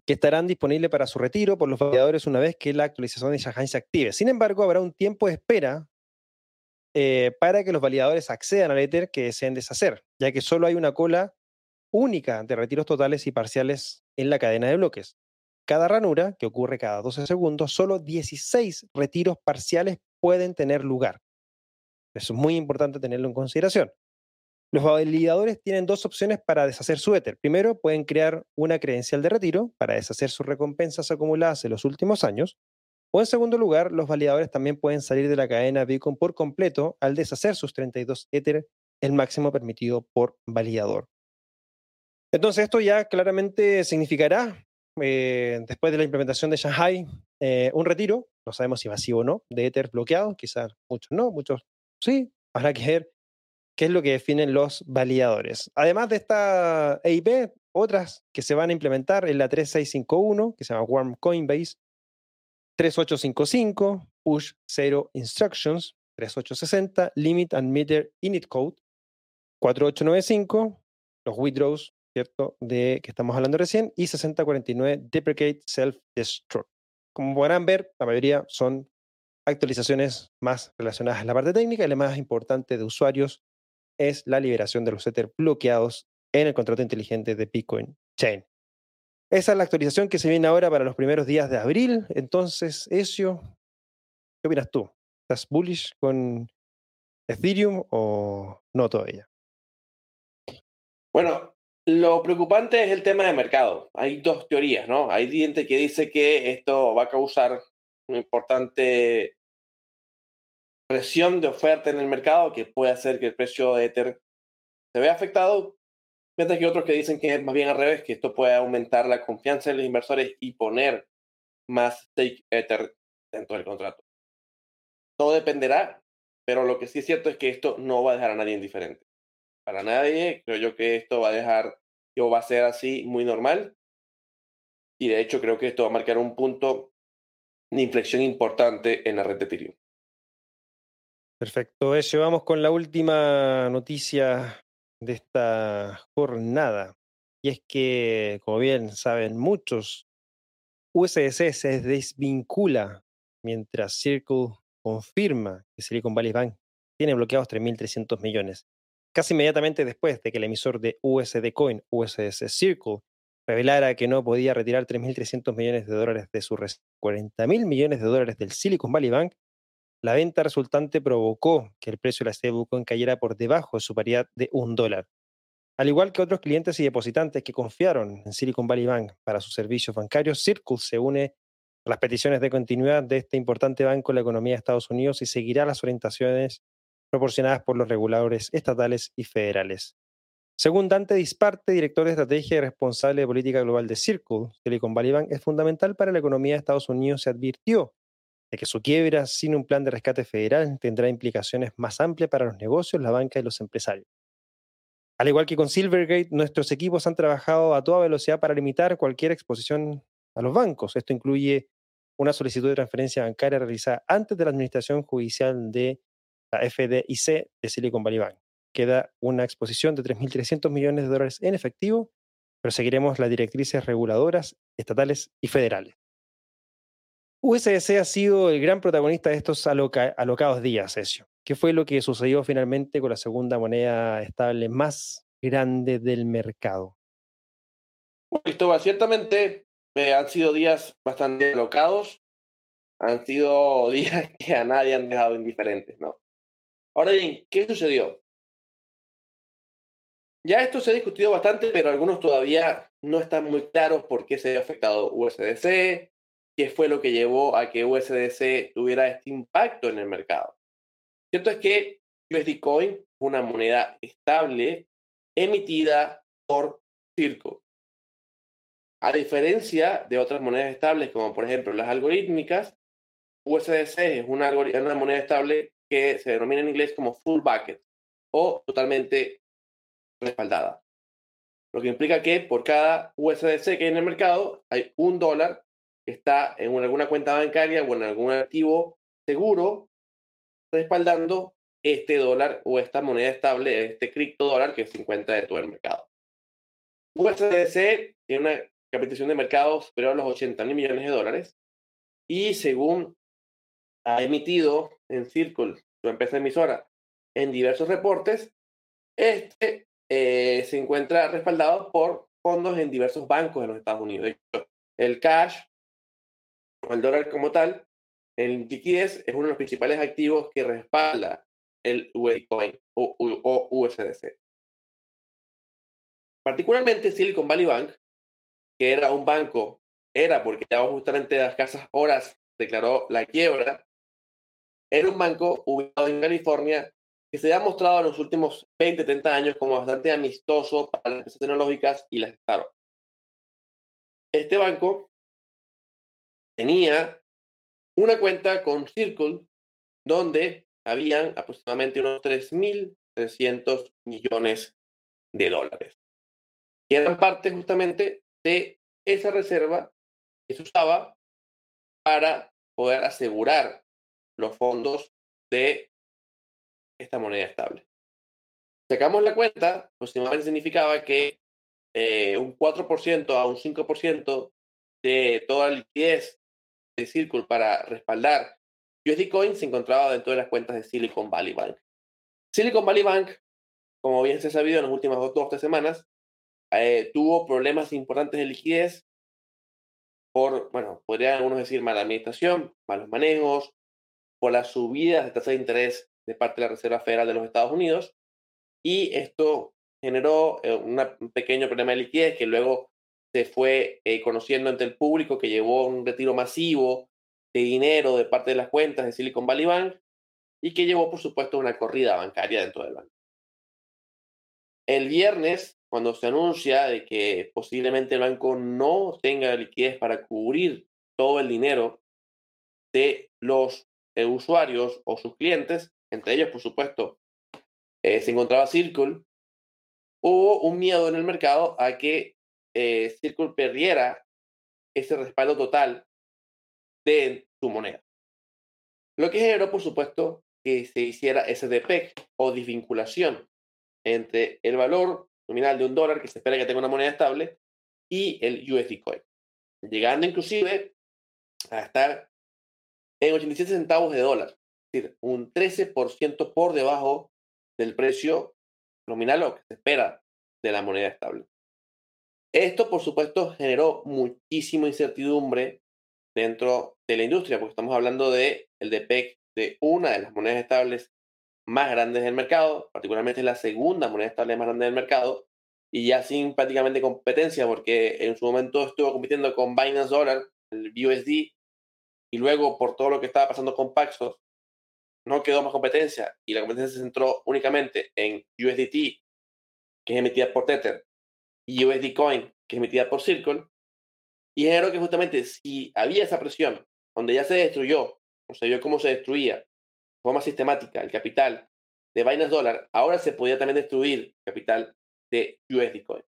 [SPEAKER 1] que estarán disponibles para su retiro por los validadores una vez que la actualización de Shanghai se active. Sin embargo, habrá un tiempo de espera eh, para que los validadores accedan al Ether que deseen deshacer, ya que solo hay una cola única de retiros totales y parciales en la cadena de bloques cada ranura, que ocurre cada 12 segundos, solo 16 retiros parciales pueden tener lugar. Es muy importante tenerlo en consideración. Los validadores tienen dos opciones para deshacer su Ether. Primero, pueden crear una credencial de retiro para deshacer sus recompensas acumuladas en los últimos años. O en segundo lugar, los validadores también pueden salir de la cadena Bitcoin por completo al deshacer sus 32 Ether, el máximo permitido por validador. Entonces esto ya claramente significará eh, después de la implementación de Shanghai, eh, un retiro, no sabemos si masivo o no, de Ether bloqueado, quizás muchos no, muchos sí, habrá que ver qué es lo que definen los validadores. Además de esta EIP, otras que se van a implementar en la 3651, que se llama Warm Coinbase, 3855, Push Zero Instructions, 3860, Limit and Meter Init Code, 4895, los withdraws ¿cierto? De que estamos hablando recién, y 6049 Deprecate Self-Destruct. Como podrán ver, la mayoría son actualizaciones más relacionadas a la parte técnica y la más importante de usuarios es la liberación de los Ether bloqueados en el contrato inteligente de Bitcoin Chain. Esa es la actualización que se viene ahora para los primeros días de abril. Entonces, Ezio, ¿qué opinas tú? ¿Estás bullish con Ethereum o no todavía?
[SPEAKER 2] Bueno, lo preocupante es el tema de mercado. Hay dos teorías, ¿no? Hay gente que dice que esto va a causar una importante presión de oferta en el mercado que puede hacer que el precio de Ether se vea afectado, mientras que otros que dicen que es más bien al revés, que esto puede aumentar la confianza de los inversores y poner más stake Ether dentro del contrato. Todo dependerá, pero lo que sí es cierto es que esto no va a dejar a nadie indiferente para nadie. Creo yo que esto va a dejar, o va a ser así muy normal. Y de hecho creo que esto va a marcar un punto de inflexión importante en la red de Ethereum.
[SPEAKER 1] Perfecto, eso. Vamos con la última noticia de esta jornada. Y es que, como bien saben muchos, USDC se desvincula mientras Circle confirma que Silicon Valley Bank tiene bloqueados 3.300 millones casi inmediatamente después de que el emisor de USD Coin, USS Circle, revelara que no podía retirar 3.300 millones de dólares de sus 40.000 millones de dólares del Silicon Valley Bank, la venta resultante provocó que el precio de la stablecoin cayera por debajo de su paridad de un dólar. Al igual que otros clientes y depositantes que confiaron en Silicon Valley Bank para sus servicios bancarios, Circle se une a las peticiones de continuidad de este importante banco en la economía de Estados Unidos y seguirá las orientaciones proporcionadas por los reguladores estatales y federales. Según Dante Disparte, director de estrategia y responsable de política global de Circle, Silicon Valley Bank es fundamental para la economía de Estados Unidos. Se advirtió de que su quiebra sin un plan de rescate federal tendrá implicaciones más amplias para los negocios, la banca y los empresarios. Al igual que con Silvergate, nuestros equipos han trabajado a toda velocidad para limitar cualquier exposición a los bancos. Esto incluye una solicitud de transferencia bancaria realizada antes de la administración judicial de la FDIC de Silicon Valley Bank. Queda una exposición de 3.300 millones de dólares en efectivo, pero seguiremos las directrices reguladoras estatales y federales. USDC ha sido el gran protagonista de estos alocados días, Ezio. ¿Qué fue lo que sucedió finalmente con la segunda moneda estable más grande del mercado?
[SPEAKER 2] Cristóbal, ciertamente eh, han sido días bastante alocados, han sido días que a nadie han dejado indiferentes, ¿no? Ahora bien, ¿qué sucedió? Ya esto se ha discutido bastante, pero algunos todavía no están muy claros por qué se ha afectado USDC, qué fue lo que llevó a que USDC tuviera este impacto en el mercado. Cierto es que USD Coin es una moneda estable emitida por Circle. A diferencia de otras monedas estables, como por ejemplo las algorítmicas, USDC es una moneda estable que se denomina en inglés como full bucket o totalmente respaldada. Lo que implica que por cada USDC que hay en el mercado hay un dólar que está en alguna cuenta bancaria o en algún activo seguro respaldando este dólar o esta moneda estable, este cripto dólar que se encuentra dentro del mercado. USDC tiene una capitalización de mercado superior a los 80 mil millones de dólares y según ha emitido en Circle, su empresa emisora, en diversos reportes, este eh, se encuentra respaldado por fondos en diversos bancos de los Estados Unidos. el cash, o el dólar como tal, en liquidez es uno de los principales activos que respalda el Coin o, o USDC. Particularmente Silicon Valley Bank, que era un banco, era porque ya justamente las casas horas declaró la quiebra, era un banco ubicado en California que se ha mostrado en los últimos 20, 30 años como bastante amistoso para las empresas tecnológicas y las startups. Este banco tenía una cuenta con Circle donde habían aproximadamente unos 3.300 millones de dólares, que eran parte justamente de esa reserva que se usaba para poder asegurar los fondos de esta moneda estable. Sacamos la cuenta, aproximadamente significaba que eh, un 4% a un 5% de toda la liquidez de Circle para respaldar USD Coin se encontraba dentro de las cuentas de Silicon Valley Bank. Silicon Valley Bank, como bien se ha sabido en las últimas dos o tres semanas, eh, tuvo problemas importantes de liquidez por, bueno, podrían algunos decir mala administración, malos manejos, por las subidas de tasa de interés de parte de la Reserva Federal de los Estados Unidos. Y esto generó eh, un pequeño problema de liquidez que luego se fue eh, conociendo entre el público, que llevó un retiro masivo de dinero de parte de las cuentas de Silicon Valley Bank y que llevó, por supuesto, una corrida bancaria dentro del banco. El viernes, cuando se anuncia de que posiblemente el banco no tenga liquidez para cubrir todo el dinero de los eh, usuarios o sus clientes, entre ellos, por supuesto, eh, se encontraba Circle, hubo un miedo en el mercado a que eh, Circle perdiera ese respaldo total de su moneda. Lo que generó, por supuesto, que se hiciera ese DPEG o desvinculación entre el valor nominal de un dólar que se espera que tenga una moneda estable y el USD Coin, llegando inclusive a estar en 87 centavos de dólar decir, un 13% por debajo del precio nominal o que se espera de la moneda estable. Esto, por supuesto, generó muchísima incertidumbre dentro de la industria, porque estamos hablando de el DPEC de una de las monedas estables más grandes del mercado, particularmente la segunda moneda estable más grande del mercado, y ya sin prácticamente competencia, porque en su momento estuvo compitiendo con Binance Dollar, el BUSD, y luego por todo lo que estaba pasando con Paxos, no quedó más competencia y la competencia se centró únicamente en USDT, que es emitida por Tether, y USD Coin, que es emitida por Circle, y generó que justamente si había esa presión, donde ya se destruyó, o se vio cómo se destruía de forma sistemática el capital de Binance Dollar, ahora se podía también destruir capital de USD Coin.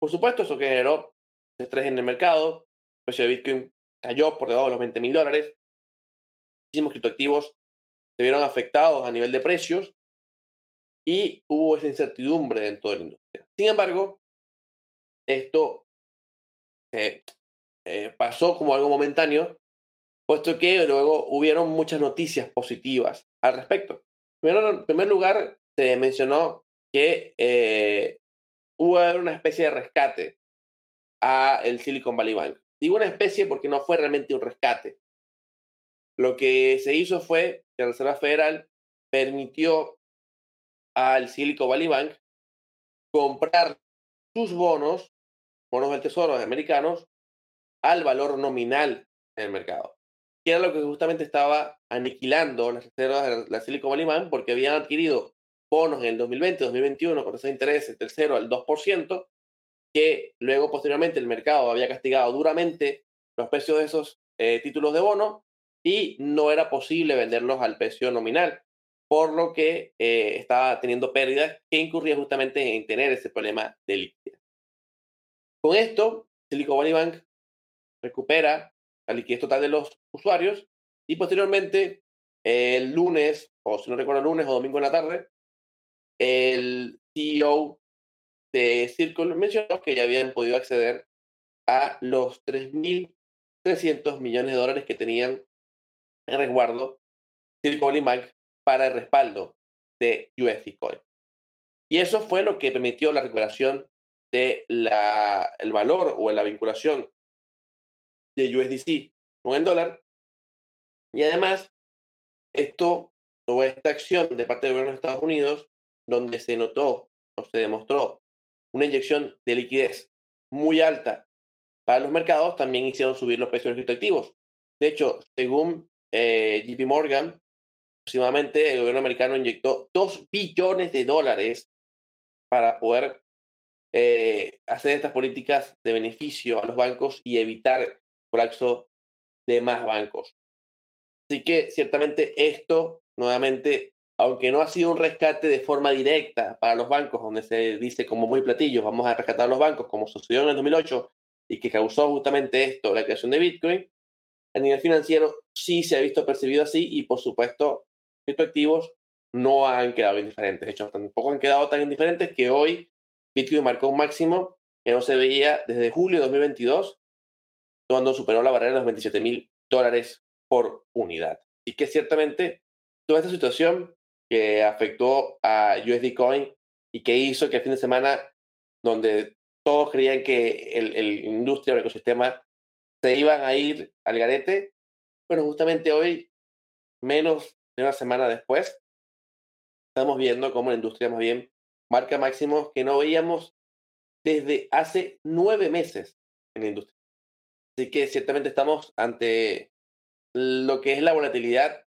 [SPEAKER 2] Por supuesto, eso generó estrés en el mercado, precio de Bitcoin cayó por debajo de los 20 mil dólares, muchísimos criptoactivos se vieron afectados a nivel de precios y hubo esa incertidumbre dentro de la industria. Sin embargo, esto eh, eh, pasó como algo momentáneo, puesto que luego hubieron muchas noticias positivas al respecto. Primero, en primer lugar, se mencionó que eh, hubo una especie de rescate a el Silicon Valley Bank. Digo una especie porque no fue realmente un rescate. Lo que se hizo fue que la Reserva Federal permitió al Silicon Valley Bank comprar sus bonos, bonos del Tesoro americanos, al valor nominal en el mercado. Que era lo que justamente estaba aniquilando las reservas de la Silicon Valley Bank porque habían adquirido bonos en el 2020, 2021 con esos intereses del 0 al 2%, que luego posteriormente el mercado había castigado duramente los precios de esos eh, títulos de bono y no era posible venderlos al precio nominal, por lo que eh, estaba teniendo pérdidas que incurría justamente en tener ese problema de liquidez. Con esto, Silicon Valley Bank recupera la liquidez total de los usuarios y posteriormente el lunes, o si no recuerdo lunes o domingo en la tarde, el CEO de Circle mencionó que ya habían podido acceder a los 3.300 millones de dólares que tenían en resguardo Silicon Valley Bank para el respaldo de USD Coin. Y eso fue lo que permitió la recuperación de la, el valor o la vinculación de USDC con el dólar. Y además, esto o esta acción de parte del gobierno de Estados Unidos, donde se notó o se demostró una inyección de liquidez muy alta para los mercados, también hicieron subir los precios de los criptoactivos. De hecho, según eh, JP Morgan, aproximadamente el gobierno americano inyectó 2 billones de dólares para poder eh, hacer estas políticas de beneficio a los bancos y evitar el colapso de más bancos. Así que ciertamente esto, nuevamente, aunque no ha sido un rescate de forma directa para los bancos, donde se dice como muy platillos, vamos a rescatar a los bancos, como sucedió en el 2008 y que causó justamente esto, la creación de Bitcoin, a nivel financiero sí se ha visto percibido así y por supuesto, estos activos no han quedado indiferentes. De hecho, tampoco han quedado tan indiferentes que hoy Bitcoin marcó un máximo que no se veía desde julio de 2022, cuando superó la barrera de los 27 mil dólares por unidad. Y que ciertamente toda esta situación que afectó a USD Coin y que hizo que el fin de semana, donde todos creían que el, el industria o el ecosistema se iban a ir al garete, bueno, justamente hoy, menos de una semana después, estamos viendo cómo la industria más bien marca máximos que no veíamos desde hace nueve meses en la industria. Así que ciertamente estamos ante lo que es la volatilidad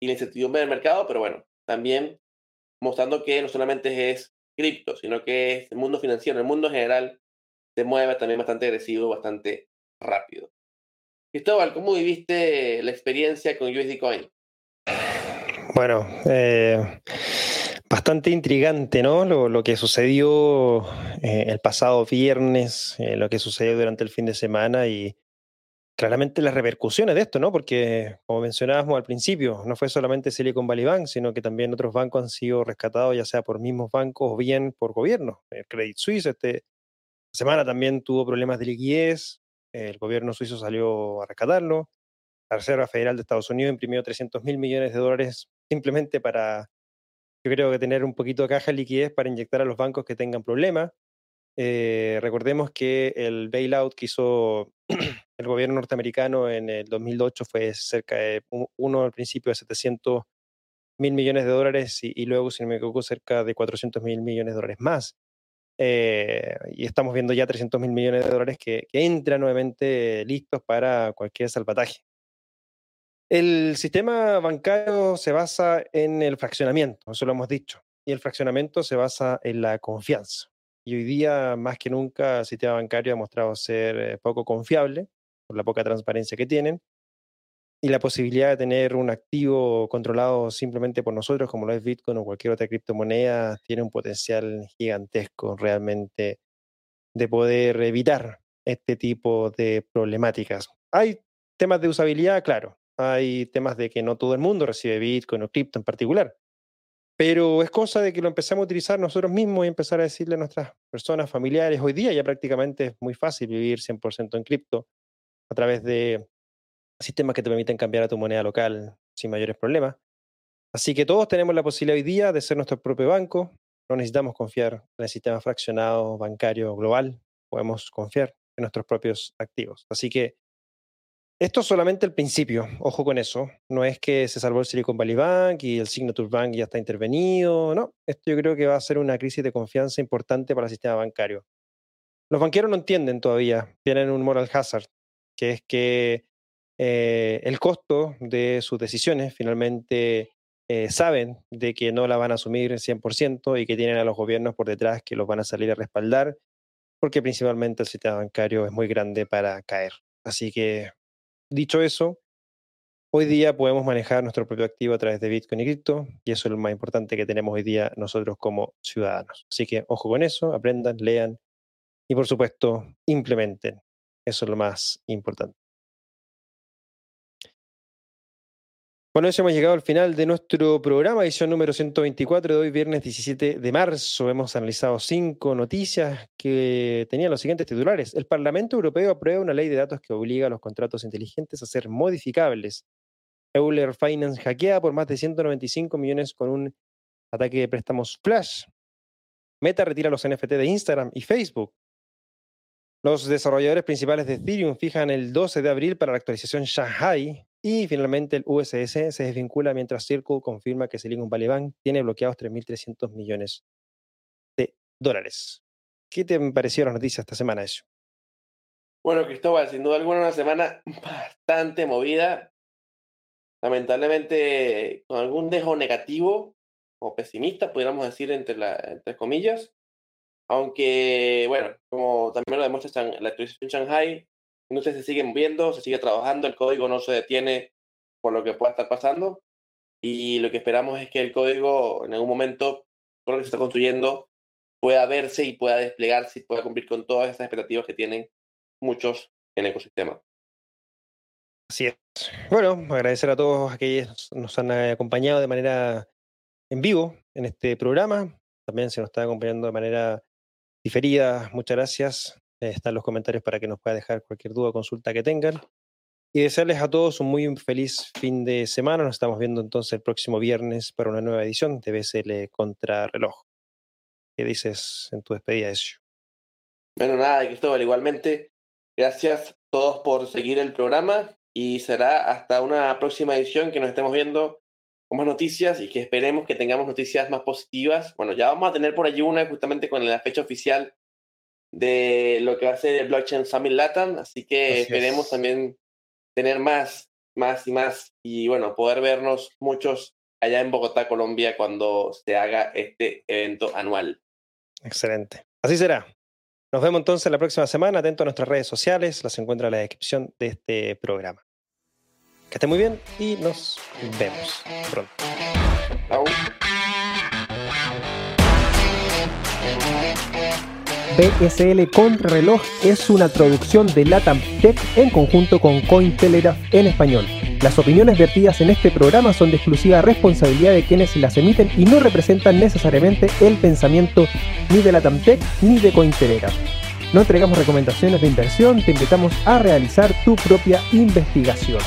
[SPEAKER 2] y la incertidumbre del mercado, pero bueno, también mostrando que no solamente es cripto, sino que es el mundo financiero, el mundo en general se mueve también bastante agresivo, bastante rápido. Cristóbal, ¿cómo viviste la experiencia con USD Coin?
[SPEAKER 1] Bueno, eh, bastante intrigante, ¿no? Lo, que sucedió eh, el pasado viernes, eh, lo que sucedió durante el fin de semana y claramente las repercusiones de esto, ¿no? Porque, como mencionábamos al principio, no fue solamente Silicon Valley Bank, sino que también otros bancos han sido rescatados, ya sea por mismos bancos o bien por gobiernos. El Credit Suisse esta semana también tuvo problemas de liquidez, el gobierno suizo salió a rescatarlo. La Reserva Federal de Estados Unidos imprimió 300 mil millones de dólares simplemente para yo creo que tener un poquito de caja de liquidez para inyectar a los bancos que tengan problemas. Eh, recordemos que el bailout que hizo el gobierno norteamericano en el 2008 fue cerca de uno al principio de 700 mil millones de dólares y, luego, si no me equivoco, cerca de 400 mil millones de dólares más. Eh, y estamos viendo ya 300 mil millones de dólares que, que entran nuevamente listos para cualquier salvataje. El sistema bancario se basa en el fraccionamiento, eso lo hemos dicho, y el fraccionamiento se basa en la confianza. Y hoy día, más que nunca, el sistema bancario ha mostrado ser eh, poco confiable por la poca transparencia que tienen y la posibilidad de tener un activo controlado simplemente por nosotros, como lo es Bitcoin o cualquier otra criptomoneda, tiene un potencial gigantesco realmente de poder evitar este tipo de problemáticas. Hay temas de usabilidad, claro, hay temas de que no todo el mundo recibe Bitcoin o cripto en particular. Pero es cosa de que lo empecemos a utilizar nosotros mismos y empezar a decirle a nuestras personas familiares. Hoy día ya prácticamente es muy fácil vivir 100% en cripto a través de sistemas que te permiten cambiar a tu moneda local sin mayores problemas. Así que todos tenemos la posibilidad hoy día de ser nuestro propio banco. No necesitamos confiar en el sistema fraccionado bancario global. Podemos confiar en nuestros propios activos. Así que esto es solamente el principio, ojo con eso. No es que se salvó el Silicon Valley Bank y el Signature Bank ya está intervenido, no. Esto yo creo que va a ser una crisis de confianza importante para el sistema bancario. Los banqueros no entienden todavía, tienen un moral hazard, que es que eh, el costo de sus decisiones. Finalmente eh, saben de que no la van a asumir 100% y que tienen a los gobiernos por detrás que los van a salir a respaldar, porque principalmente el sistema bancario es muy grande para caer. Así que, dicho eso, hoy día podemos manejar nuestro propio activo a través de Bitcoin y cripto, y eso es lo más importante que tenemos hoy día nosotros como ciudadanos. Así que ojo con eso, aprendan, lean y por supuesto implementen. Eso es lo más importante. Bueno, eso hemos llegado al final de nuestro programa, edición número 124 de hoy, viernes 17 de marzo. Hemos analizado cinco noticias que tenían los siguientes titulares. El Parlamento Europeo aprueba una ley de datos que obliga a los contratos inteligentes a ser modificables. Euler Finance hackea por más de 195 millones con un ataque de préstamos flash. Meta retira los NFT de Instagram y Facebook. Los desarrolladores principales de Ethereum fijan el 12 de abril para la actualización Shanghai y finalmente el USS se desvincula mientras Circle confirma que Silicon Valley Bank tiene bloqueados 3.300 millones de dólares. ¿Qué te pareció la noticia esta semana, eso?
[SPEAKER 2] Bueno, Cristóbal, sin duda alguna una semana bastante movida. Lamentablemente con algún dejo negativo o pesimista, pudiéramos decir entre comillas. Aunque, bueno, como también lo demuestra la actualización Shanghai, no se siguen viendo, se sigue trabajando, el código no se detiene por lo que pueda estar pasando y lo que esperamos es que el código en algún momento, todo lo que se está construyendo, pueda verse y pueda desplegarse y pueda cumplir con todas esas expectativas que tienen muchos en el ecosistema.
[SPEAKER 1] Así es. Bueno, agradecer a todos aquellos que nos han acompañado de manera en vivo en este programa. También se nos está acompañando de manera diferida. Muchas gracias. Eh, están los comentarios para que nos pueda dejar cualquier duda o consulta que tengan. Y desearles a todos un muy feliz fin de semana. Nos estamos viendo entonces el próximo viernes para una nueva edición de BSL Contrarreloj. ¿Qué dices en tu despedida, Ezio?
[SPEAKER 2] Bueno, nada, Cristóbal, igualmente. Gracias a todos por seguir el programa y será hasta una próxima edición que nos estemos viendo con más noticias y que esperemos que tengamos noticias más positivas. Bueno, ya vamos a tener por allí una justamente con la fecha oficial de lo que va a ser el Blockchain Summit Latam, así que esperemos también tener más, más y más y bueno, poder vernos muchos allá en Bogotá, Colombia, cuando se haga este evento anual.
[SPEAKER 1] Excelente. Así será. Nos vemos entonces la próxima semana. Atento a nuestras redes sociales, las encuentra en la descripción de este programa. Que esté muy bien y nos vemos pronto. BSL Contrarreloj es una traducción de Latam Tech en conjunto con Cointelegraph en español. Las opiniones vertidas en este programa son de exclusiva responsabilidad de quienes las emiten y no representan necesariamente el pensamiento ni de Latam Tech ni de Cointelegraph. No entregamos recomendaciones de inversión, te invitamos a realizar tu propia investigación.